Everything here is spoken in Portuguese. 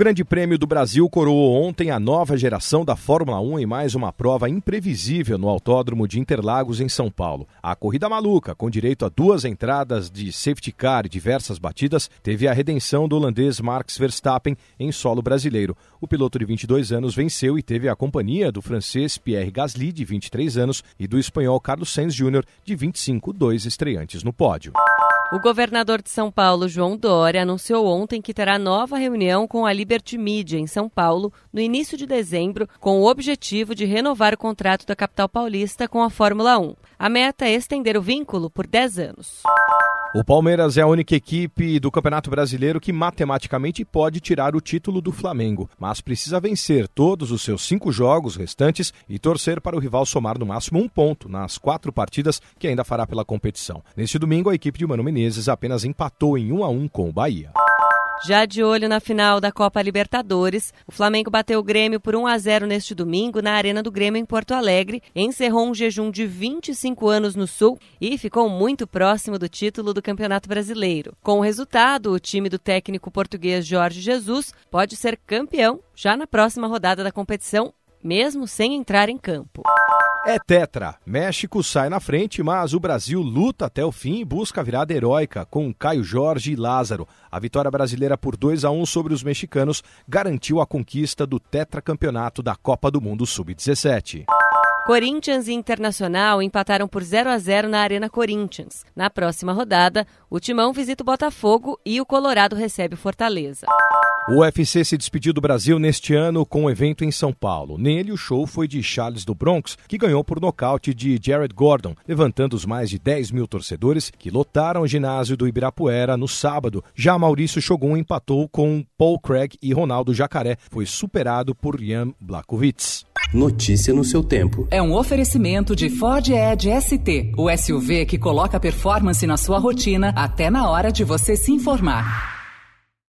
Grande Prêmio do Brasil coroou ontem a nova geração da Fórmula 1 em mais uma prova imprevisível no Autódromo de Interlagos, em São Paulo. A corrida maluca, com direito a duas entradas de safety car e diversas batidas, teve a redenção do holandês Max Verstappen em solo brasileiro. O piloto de 22 anos venceu e teve a companhia do francês Pierre Gasly, de 23 anos, e do espanhol Carlos Sainz Jr., de 25, dois estreantes no pódio. O governador de São Paulo, João Dória, anunciou ontem que terá nova reunião com a Liberty Media em São Paulo no início de dezembro, com o objetivo de renovar o contrato da capital paulista com a Fórmula 1. A meta é estender o vínculo por 10 anos. O Palmeiras é a única equipe do Campeonato Brasileiro que matematicamente pode tirar o título do Flamengo, mas precisa vencer todos os seus cinco jogos restantes e torcer para o rival somar no máximo um ponto nas quatro partidas que ainda fará pela competição. Neste domingo, a equipe de Mano Menezes apenas empatou em 1 a 1 com o Bahia. Já de olho na final da Copa Libertadores, o Flamengo bateu o Grêmio por 1 a 0 neste domingo na Arena do Grêmio em Porto Alegre, encerrou um jejum de 25 anos no Sul e ficou muito próximo do título do Campeonato Brasileiro. Com o resultado, o time do técnico português Jorge Jesus pode ser campeão já na próxima rodada da competição, mesmo sem entrar em campo. É tetra. México sai na frente, mas o Brasil luta até o fim e busca a virada heróica com Caio Jorge e Lázaro. A vitória brasileira por 2 a 1 sobre os mexicanos garantiu a conquista do tetracampeonato da Copa do Mundo Sub-17. Corinthians e Internacional empataram por 0 a 0 na Arena Corinthians. Na próxima rodada, o Timão visita o Botafogo e o Colorado recebe o Fortaleza. O UFC se despediu do Brasil neste ano com um evento em São Paulo. Nele, o show foi de Charles do Bronx, que ganhou por nocaute de Jared Gordon, levantando os mais de 10 mil torcedores que lotaram o ginásio do Ibirapuera no sábado. Já Maurício Shogun empatou com Paul Craig e Ronaldo Jacaré. Foi superado por Jan Blachowicz. Notícia no seu tempo. É um oferecimento de Ford Edge ST, o SUV que coloca performance na sua rotina até na hora de você se informar.